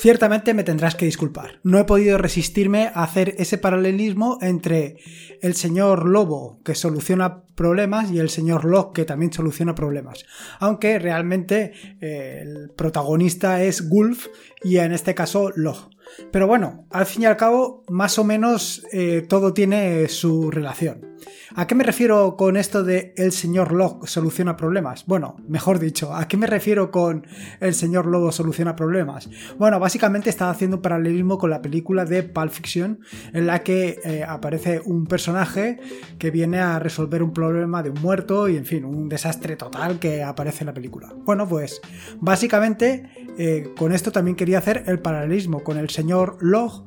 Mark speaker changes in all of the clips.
Speaker 1: Ciertamente me tendrás que disculpar. No he podido resistirme a hacer ese paralelismo entre el señor Lobo que soluciona problemas y el señor Locke que también soluciona problemas. Aunque realmente eh, el protagonista es Gulf y en este caso Locke. Pero bueno, al fin y al cabo, más o menos eh, todo tiene su relación. ¿A qué me refiero con esto de el señor Locke soluciona problemas? Bueno, mejor dicho, ¿a qué me refiero con el señor Lobo soluciona problemas? Bueno, básicamente está haciendo un paralelismo con la película de Pulp Fiction, en la que eh, aparece un personaje que viene a resolver un problema de un muerto y, en fin, un desastre total que aparece en la película. Bueno, pues básicamente eh, con esto también quería hacer el paralelismo con el señor Log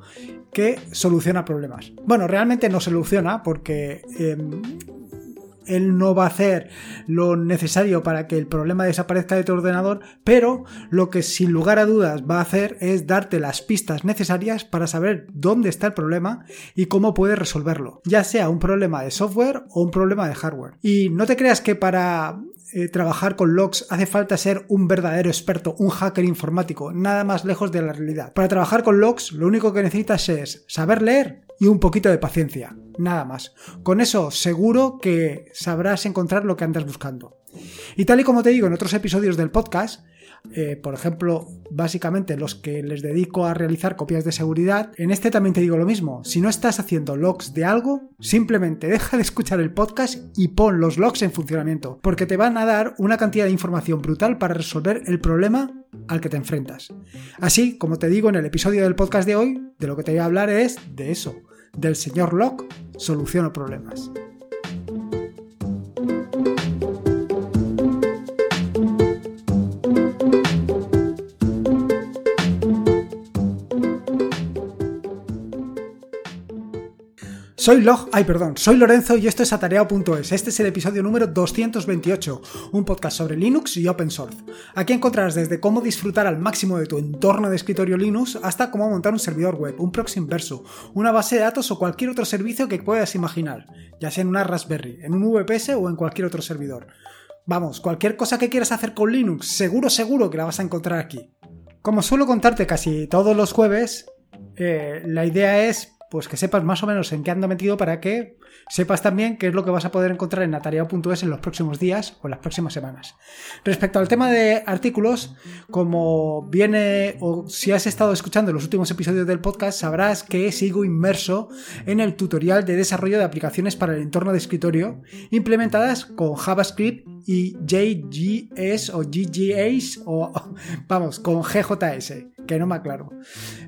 Speaker 1: que soluciona problemas. Bueno, realmente no soluciona porque em, él no va a hacer lo necesario para que el problema desaparezca de tu ordenador, pero lo que sin lugar a dudas va a hacer es darte las pistas necesarias para saber dónde está el problema y cómo puedes resolverlo, ya sea un problema de software o un problema de hardware. Y no te creas que para eh, trabajar con logs hace falta ser un verdadero experto, un hacker informático, nada más lejos de la realidad. Para trabajar con logs lo único que necesitas es saber leer y un poquito de paciencia, nada más. Con eso seguro que sabrás encontrar lo que andas buscando. Y tal y como te digo en otros episodios del podcast, eh, por ejemplo, básicamente los que les dedico a realizar copias de seguridad, en este también te digo lo mismo. Si no estás haciendo logs de algo, simplemente deja de escuchar el podcast y pon los logs en funcionamiento, porque te van a dar una cantidad de información brutal para resolver el problema al que te enfrentas. Así, como te digo en el episodio del podcast de hoy, de lo que te voy a hablar es de eso, del señor Locke soluciona problemas. Soy Log, ay perdón, soy Lorenzo y esto es atareado.es. Este es el episodio número 228, un podcast sobre Linux y Open Source. Aquí encontrarás desde cómo disfrutar al máximo de tu entorno de escritorio Linux hasta cómo montar un servidor web, un proxy inverso, una base de datos o cualquier otro servicio que puedas imaginar, ya sea en una Raspberry, en un VPS o en cualquier otro servidor. Vamos, cualquier cosa que quieras hacer con Linux, seguro seguro que la vas a encontrar aquí. Como suelo contarte casi todos los jueves, eh, la idea es pues que sepas más o menos en qué ando metido para que sepas también qué es lo que vas a poder encontrar en atareado.es en los próximos días o en las próximas semanas. Respecto al tema de artículos, como viene o si has estado escuchando los últimos episodios del podcast, sabrás que sigo inmerso en el tutorial de desarrollo de aplicaciones para el entorno de escritorio implementadas con JavaScript y JGS o GGS o vamos, con GJS que no me aclaro.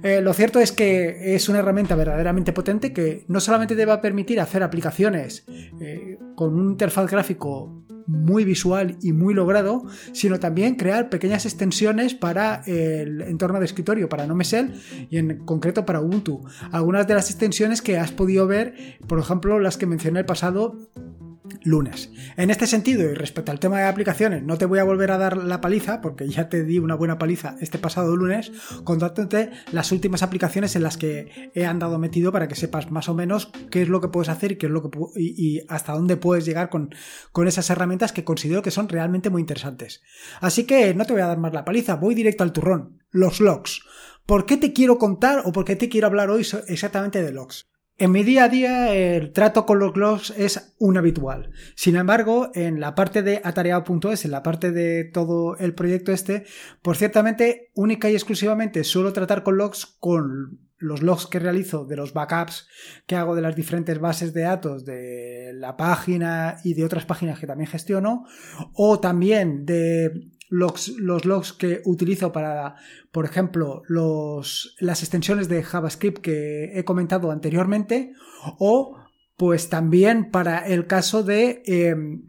Speaker 1: Eh, lo cierto es que es una herramienta verdaderamente potente que no solamente te va a permitir hacer aplicaciones eh, con un interfaz gráfico muy visual y muy logrado, sino también crear pequeñas extensiones para el entorno de escritorio, para NoMesel y en concreto para Ubuntu. Algunas de las extensiones que has podido ver, por ejemplo, las que mencioné el pasado lunes. En este sentido, y respecto al tema de aplicaciones, no te voy a volver a dar la paliza, porque ya te di una buena paliza este pasado lunes, contándote las últimas aplicaciones en las que he andado metido para que sepas más o menos qué es lo que puedes hacer y, qué es lo que, y, hasta dónde puedes llegar con, con esas herramientas que considero que son realmente muy interesantes. Así que no te voy a dar más la paliza, voy directo al turrón. Los logs. ¿Por qué te quiero contar o por qué te quiero hablar hoy exactamente de logs? En mi día a día el trato con los logs es un habitual. Sin embargo, en la parte de atareado.es, en la parte de todo el proyecto este, pues ciertamente única y exclusivamente suelo tratar con logs con los logs que realizo de los backups que hago de las diferentes bases de datos de la página y de otras páginas que también gestiono o también de los logs que utilizo para, por ejemplo, los, las extensiones de JavaScript que he comentado anteriormente, o pues también para el caso de em,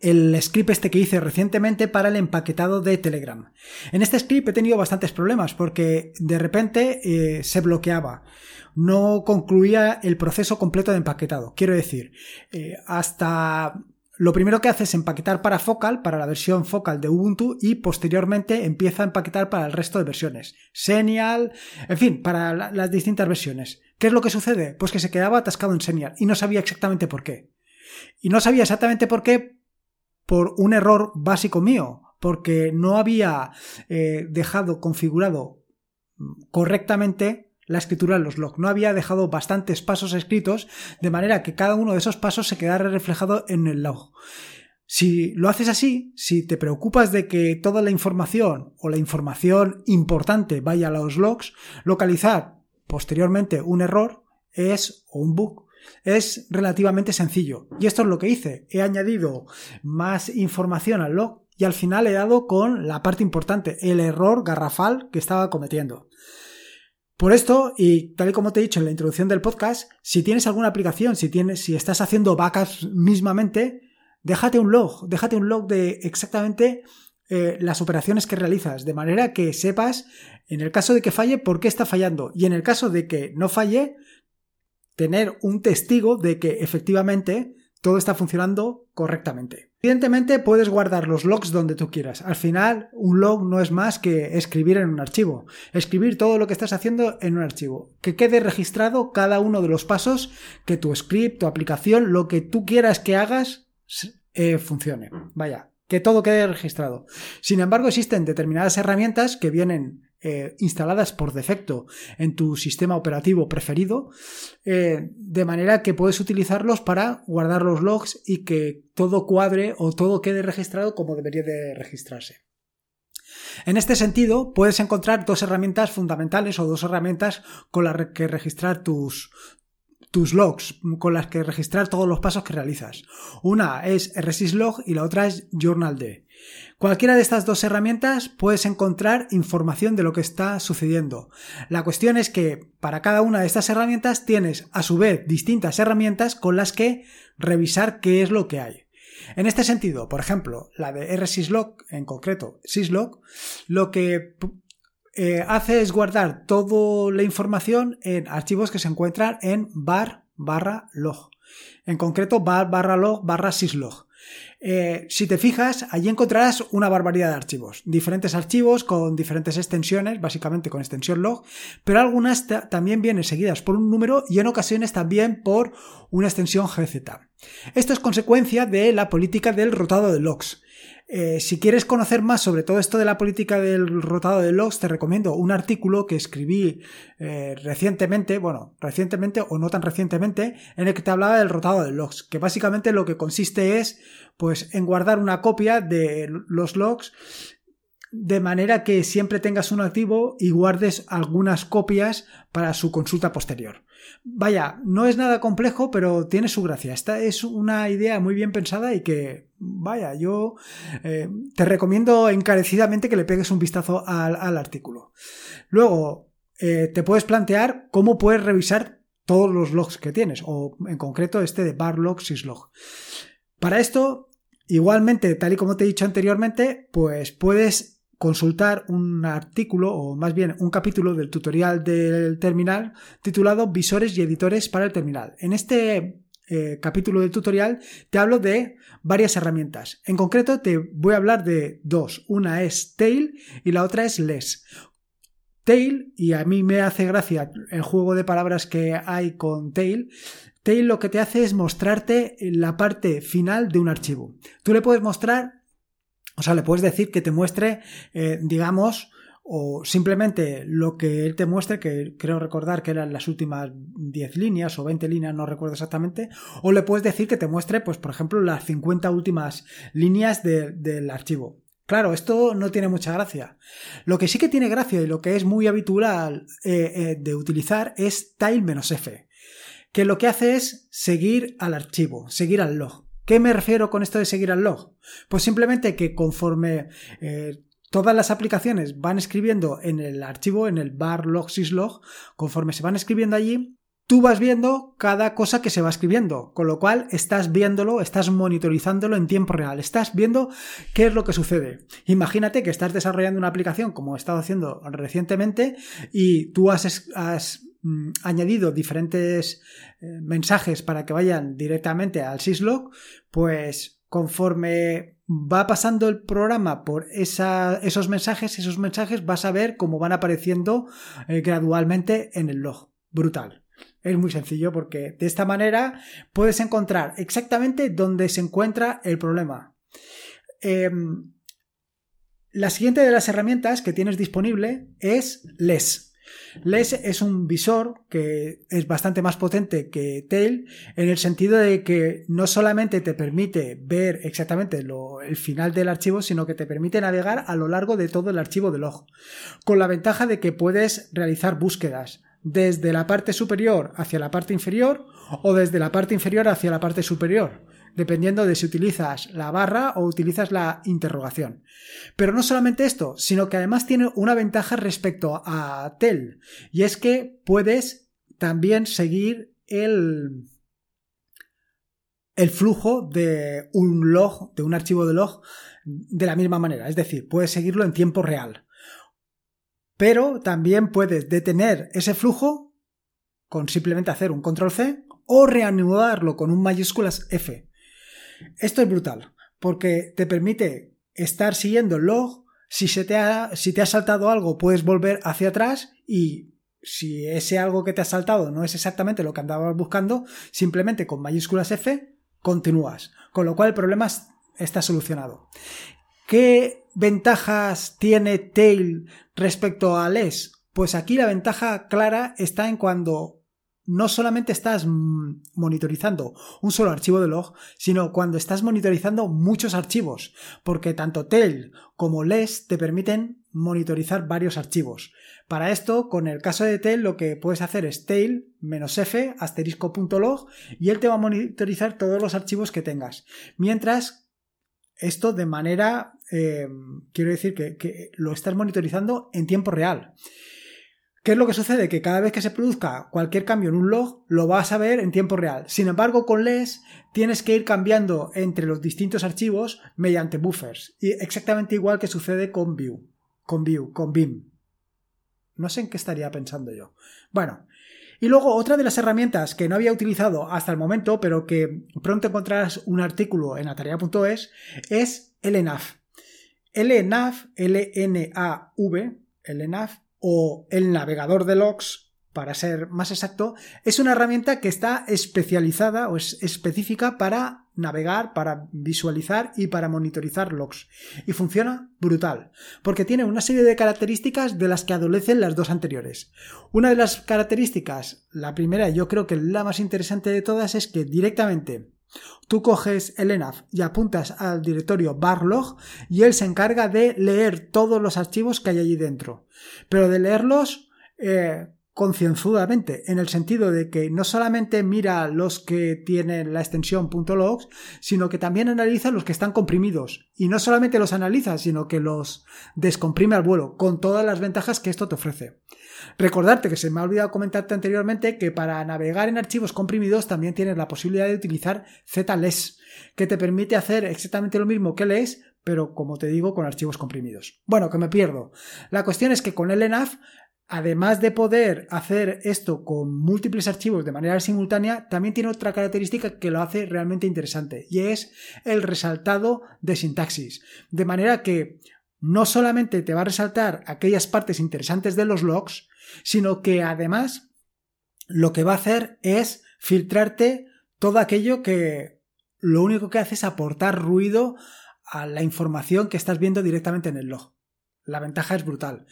Speaker 1: el script este que hice recientemente para el empaquetado de Telegram. En este script he tenido bastantes problemas porque de repente eh, se bloqueaba. No concluía el proceso completo de empaquetado. Quiero decir, eh, hasta lo primero que hace es empaquetar para Focal, para la versión Focal de Ubuntu, y posteriormente empieza a empaquetar para el resto de versiones. Senial, en fin, para las distintas versiones. ¿Qué es lo que sucede? Pues que se quedaba atascado en Senial y no sabía exactamente por qué. Y no sabía exactamente por qué por un error básico mío, porque no había eh, dejado configurado correctamente la escritura en los logs. No había dejado bastantes pasos escritos de manera que cada uno de esos pasos se quedara reflejado en el log. Si lo haces así, si te preocupas de que toda la información o la información importante vaya a los logs, localizar posteriormente un error es o un bug es relativamente sencillo. Y esto es lo que hice. He añadido más información al log y al final he dado con la parte importante, el error garrafal que estaba cometiendo. Por esto, y tal y como te he dicho en la introducción del podcast, si tienes alguna aplicación, si tienes, si estás haciendo backups mismamente, déjate un log, déjate un log de exactamente eh, las operaciones que realizas, de manera que sepas, en el caso de que falle, por qué está fallando, y en el caso de que no falle, tener un testigo de que efectivamente todo está funcionando correctamente. Evidentemente puedes guardar los logs donde tú quieras. Al final, un log no es más que escribir en un archivo. Escribir todo lo que estás haciendo en un archivo. Que quede registrado cada uno de los pasos que tu script, tu aplicación, lo que tú quieras que hagas, eh, funcione. Vaya, que todo quede registrado. Sin embargo, existen determinadas herramientas que vienen eh, instaladas por defecto en tu sistema operativo preferido, eh, de manera que puedes utilizarlos para guardar los logs y que todo cuadre o todo quede registrado como debería de registrarse. En este sentido, puedes encontrar dos herramientas fundamentales o dos herramientas con las que registrar tus, tus logs con las que registrar todos los pasos que realizas. Una es RSysLog y la otra es JournalD. Cualquiera de estas dos herramientas puedes encontrar información de lo que está sucediendo. La cuestión es que para cada una de estas herramientas tienes a su vez distintas herramientas con las que revisar qué es lo que hay. En este sentido, por ejemplo, la de RSysLog, en concreto Syslog, lo que eh, hace es guardar toda la información en archivos que se encuentran en bar barra log. En concreto, bar barra log barra syslog. Eh, si te fijas, allí encontrarás una barbaridad de archivos, diferentes archivos con diferentes extensiones, básicamente con extensión log, pero algunas también vienen seguidas por un número y en ocasiones también por una extensión GZ. Esto es consecuencia de la política del rotado de logs. Eh, si quieres conocer más sobre todo esto de la política del rotado de logs, te recomiendo un artículo que escribí eh, recientemente, bueno, recientemente o no tan recientemente, en el que te hablaba del rotado de logs, que básicamente lo que consiste es, pues, en guardar una copia de los logs de manera que siempre tengas un activo y guardes algunas copias para su consulta posterior. Vaya, no es nada complejo, pero tiene su gracia. Esta es una idea muy bien pensada y que, vaya, yo eh, te recomiendo encarecidamente que le pegues un vistazo al, artículo. Luego, eh, te puedes plantear cómo puedes revisar todos los logs que tienes, o en concreto este de bar log syslog. Para esto, igualmente, tal y como te he dicho anteriormente, pues puedes consultar un artículo o más bien un capítulo del tutorial del terminal titulado Visores y editores para el terminal. En este eh, capítulo del tutorial te hablo de varias herramientas. En concreto te voy a hablar de dos. Una es Tail y la otra es Less. Tail, y a mí me hace gracia el juego de palabras que hay con Tail, Tail lo que te hace es mostrarte la parte final de un archivo. Tú le puedes mostrar o sea, le puedes decir que te muestre, eh, digamos, o simplemente lo que él te muestre, que creo recordar que eran las últimas 10 líneas o 20 líneas, no recuerdo exactamente, o le puedes decir que te muestre, pues, por ejemplo, las 50 últimas líneas del archivo. Claro, esto no tiene mucha gracia. Lo que sí que tiene gracia y lo que es muy habitual eh, eh, de utilizar es tile-f, que lo que hace es seguir al archivo, seguir al log. ¿Qué me refiero con esto de seguir al log? Pues simplemente que conforme eh, todas las aplicaciones van escribiendo en el archivo, en el bar log syslog, conforme se van escribiendo allí, tú vas viendo cada cosa que se va escribiendo, con lo cual estás viéndolo, estás monitorizándolo en tiempo real, estás viendo qué es lo que sucede. Imagínate que estás desarrollando una aplicación como he estado haciendo recientemente y tú has, has añadido diferentes eh, mensajes para que vayan directamente al syslog, pues conforme va pasando el programa por esos mensajes, esos mensajes vas a ver cómo van apareciendo eh, gradualmente en el log. Brutal. Es muy sencillo porque de esta manera puedes encontrar exactamente dónde se encuentra el problema. Em, la siguiente de las herramientas que tienes disponible es LES. LES es un visor que es bastante más potente que Tail en el sentido de que no solamente te permite ver exactamente el final del archivo, sino que te permite navegar a lo largo de todo el archivo de log, con la ventaja de que puedes realizar búsquedas desde la parte superior hacia la parte inferior o desde la parte inferior hacia la parte superior dependiendo de si utilizas la barra o utilizas la interrogación. Pero no solamente esto, sino que además tiene una ventaja respecto a TEL, y es que puedes también seguir el, el flujo de un log, de un archivo de log, de la misma manera, es decir, puedes seguirlo en tiempo real. Pero también puedes detener ese flujo con simplemente hacer un control C o reanudarlo con un mayúsculas F. Esto es brutal, porque te permite estar siguiendo el log. Si, se te ha, si te ha saltado algo, puedes volver hacia atrás y si ese algo que te ha saltado no es exactamente lo que andabas buscando, simplemente con mayúsculas F continúas. Con lo cual el problema está solucionado. ¿Qué ventajas tiene Tail respecto a LES? Pues aquí la ventaja clara está en cuando no solamente estás monitorizando un solo archivo de log, sino cuando estás monitorizando muchos archivos, porque tanto Tail como LES te permiten monitorizar varios archivos. Para esto, con el caso de Tail, lo que puedes hacer es tail "-f asterisco.log y él te va a monitorizar todos los archivos que tengas. Mientras, esto de manera, eh, quiero decir que, que lo estás monitorizando en tiempo real. ¿Qué es lo que sucede? Que cada vez que se produzca cualquier cambio en un log, lo vas a ver en tiempo real. Sin embargo, con LES tienes que ir cambiando entre los distintos archivos mediante buffers. Y exactamente igual que sucede con View, con View, con Vim. No sé en qué estaría pensando yo. Bueno, y luego otra de las herramientas que no había utilizado hasta el momento, pero que pronto encontrarás un artículo en atarea.es, es LNAV. LNAV, L-N-A-V, LNAV o el navegador de logs, para ser más exacto, es una herramienta que está especializada o es específica para navegar, para visualizar y para monitorizar logs. Y funciona brutal, porque tiene una serie de características de las que adolecen las dos anteriores. Una de las características, la primera, yo creo que la más interesante de todas, es que directamente Tú coges el ENAV y apuntas al directorio barlog y él se encarga de leer todos los archivos que hay allí dentro. Pero de leerlos eh, concienzudamente, en el sentido de que no solamente mira los que tienen la extensión .logs, sino que también analiza los que están comprimidos. Y no solamente los analiza, sino que los descomprime al vuelo, con todas las ventajas que esto te ofrece. Recordarte que se me ha olvidado comentarte anteriormente que para navegar en archivos comprimidos también tienes la posibilidad de utilizar ZLES, que te permite hacer exactamente lo mismo que LES, pero como te digo, con archivos comprimidos. Bueno, que me pierdo. La cuestión es que con el ENAV además de poder hacer esto con múltiples archivos de manera simultánea, también tiene otra característica que lo hace realmente interesante y es el resaltado de sintaxis. De manera que no solamente te va a resaltar aquellas partes interesantes de los logs, sino que además lo que va a hacer es filtrarte todo aquello que lo único que hace es aportar ruido a la información que estás viendo directamente en el log. La ventaja es brutal.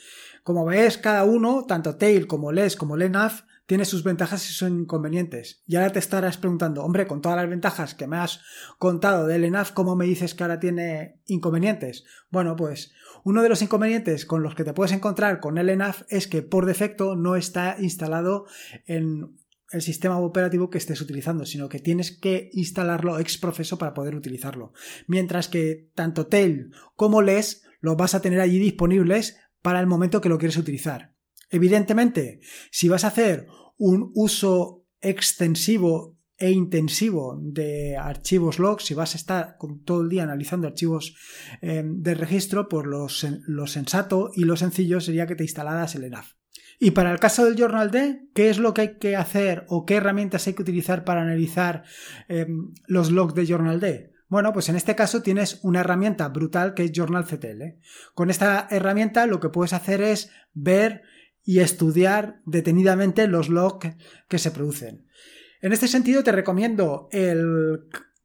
Speaker 1: Como ves, cada uno, tanto Tail como Les como Lenaf, tiene sus ventajas y sus inconvenientes. Y ahora te estarás preguntando, hombre, con todas las ventajas que me has contado de Lenaf, ¿cómo me dices que ahora tiene inconvenientes? Bueno, pues uno de los inconvenientes con los que te puedes encontrar con el ENAF es que por defecto no está instalado en el sistema operativo que estés utilizando, sino que tienes que instalarlo ex profeso para poder utilizarlo. Mientras que tanto Tail como LES los vas a tener allí disponibles para el momento que lo quieres utilizar. Evidentemente, si vas a hacer un uso extensivo e intensivo de archivos logs, si vas a estar todo el día analizando archivos em, de registro, pues lo, sensato y lo sencillo sería que te instalaras el ENAF. Y para el caso del Journal D, ¿qué es lo que hay que hacer o qué herramientas hay que utilizar para analizar em, los logs de Journal D? Bueno, pues en este caso tienes una herramienta brutal que es Journal CTL. Con esta herramienta lo que puedes hacer es ver y estudiar detenidamente los logs que se producen. En este sentido te recomiendo el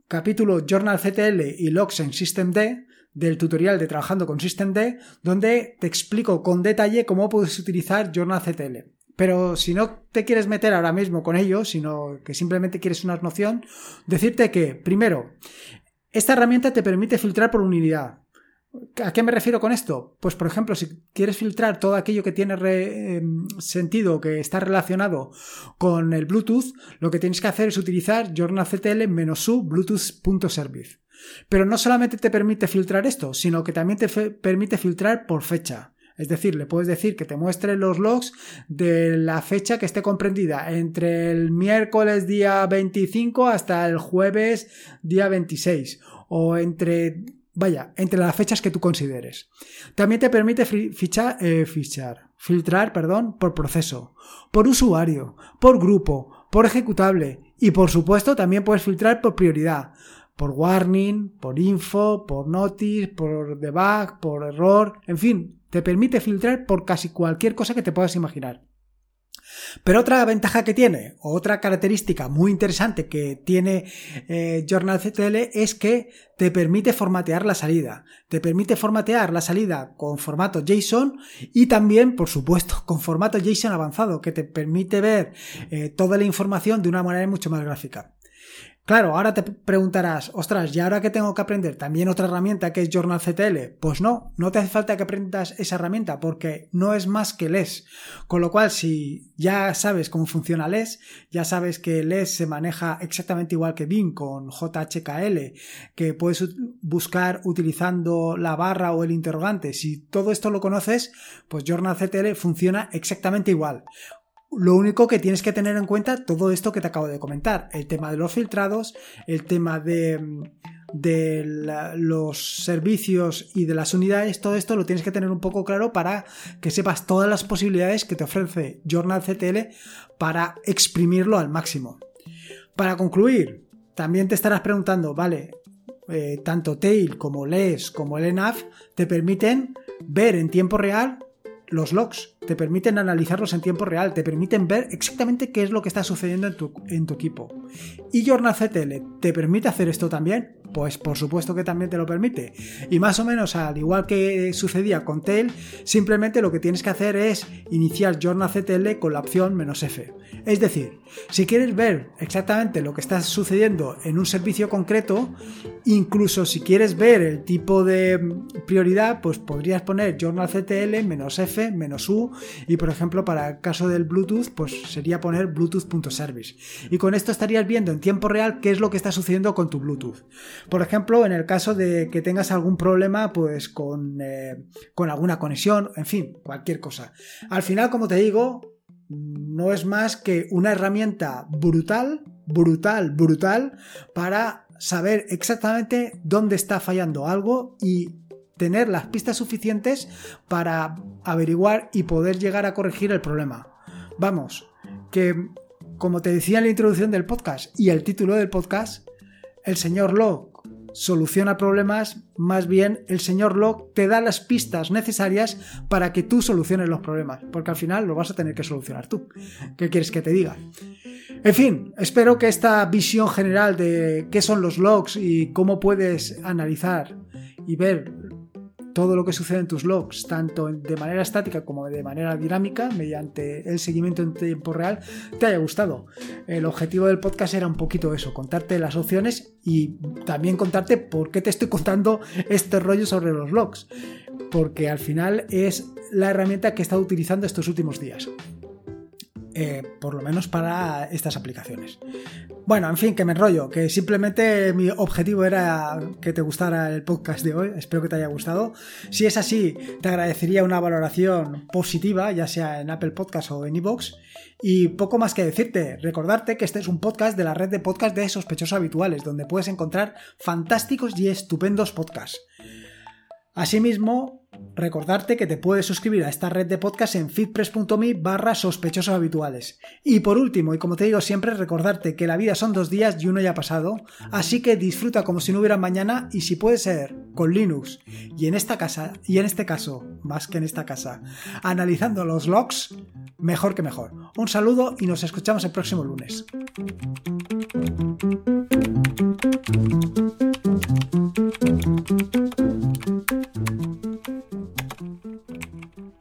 Speaker 1: capítulo Journal CTL y Logs en System D del tutorial de Trabajando con SystemD, donde te explico con detalle cómo puedes utilizar JournalCTL. Pero si no te quieres meter ahora mismo con ello, sino que simplemente quieres una noción, decirte que, primero, esta herramienta te permite filtrar por unidad. ¿A qué me refiero con esto? Pues por ejemplo, si quieres filtrar todo aquello que tiene eh, sentido, que está relacionado con el Bluetooth, lo que tienes que hacer es utilizar journalctl-u bluetooth.service. Pero no solamente te permite filtrar esto, sino que también te permite filtrar por fecha. Es decir, le puedes decir que te muestre los logs de la fecha que esté comprendida entre el miércoles día 25 hasta el jueves día 26 o entre Vaya, entre las fechas que tú consideres. También te permite eh, fichar, filtrar, perdón, por proceso, por usuario, por grupo, por ejecutable y por supuesto también puedes filtrar por prioridad, por warning, por info, por notice, por debug, por error, en fin, te permite filtrar por casi cualquier cosa que te puedas imaginar. Pero otra ventaja que tiene, otra característica muy interesante que tiene eh, JournalCTL es que te permite formatear la salida. Te permite formatear la salida con formato JSON y también, por supuesto, con formato JSON avanzado, que te permite ver eh, toda la información de una manera mucho más gráfica. Claro, ahora te preguntarás, ostras, ¿y ahora que tengo que aprender también otra herramienta que es JournalCTL? Pues no, no te hace falta que aprendas esa herramienta porque no es más que LES. Con lo cual, si ya sabes cómo funciona LES, ya sabes que LES se maneja exactamente igual que BIM con JHKL, que puedes buscar utilizando la barra o el interrogante. Si todo esto lo conoces, pues JournalCTL funciona exactamente igual. Lo único que tienes que tener en cuenta todo esto que te acabo de comentar, el tema de los filtrados, el tema de, los servicios y de las unidades, todo esto lo tienes que tener un poco claro para que sepas todas las posibilidades que te ofrece JournalCTL para exprimirlo al máximo. Para concluir, también te estarás preguntando, vale, eh, tanto Tail como LES como el ENAF te permiten ver en tiempo real los logs, te permiten analizarlos en tiempo real, te permiten ver exactamente qué es lo que está sucediendo en tu, en tu equipo. ¿Y JournalCTL te permite hacer esto también? Pues por supuesto que también te lo permite. Y más o menos al igual que sucedía con Tail, simplemente lo que tienes que hacer es iniciar JournalCTL con la opción menos "-f". Es decir, si quieres ver exactamente lo que está sucediendo en un servicio concreto, incluso si quieres ver el tipo de prioridad, pues podrías poner JournalCTL menos "-f", menos y por ejemplo para el caso del Bluetooth, pues sería poner Bluetooth.service. Y con esto estarías viendo en tiempo real qué es lo que está sucediendo con tu Bluetooth. Por ejemplo, en el caso de que tengas algún problema, pues con, eh, con alguna conexión, en fin, cualquier cosa. Al final, como te digo, no es más que una herramienta brutal, brutal, brutal, para saber exactamente dónde está fallando algo y tener las pistas suficientes para averiguar y poder llegar a corregir el problema. Vamos, que como te decía en la introducción del podcast y el título del podcast, el señor Locke soluciona problemas, más bien el señor Locke te da las pistas necesarias para que tú soluciones los problemas, porque al final lo vas a tener que solucionar tú. ¿Qué quieres que te diga? En fin, espero que esta visión general de qué son los logs y cómo puedes analizar y ver todo lo que sucede en tus logs, tanto de manera estática como de manera dinámica, mediante el seguimiento en tiempo real, te haya gustado. El objetivo del podcast era un poquito eso, contarte las opciones y también contarte por qué te estoy contando este rollo sobre los logs. Porque al final es la herramienta que he estado utilizando estos últimos días. Eh, por lo menos para estas aplicaciones. Bueno, en fin, que me enrollo, que simplemente mi objetivo era que te gustara el podcast de hoy, espero que te haya gustado. Si es así, te agradecería una valoración positiva, ya sea en Apple Podcast o en iVoox. Y poco más que decirte, recordarte que este es un podcast de la red de podcast de sospechosos habituales, donde puedes encontrar fantásticos y estupendos podcasts. Asimismo, recordarte que te puedes suscribir a esta red de podcast en feedpress.me barra sospechosos habituales. Y por último, y como te digo siempre, recordarte que la vida son dos días y uno ya ha pasado, así que disfruta como si no hubiera mañana y si puede ser con Linux y en esta casa, y en este caso, más que en esta casa, analizando los logs, mejor que mejor. Un saludo y nos escuchamos el próximo lunes.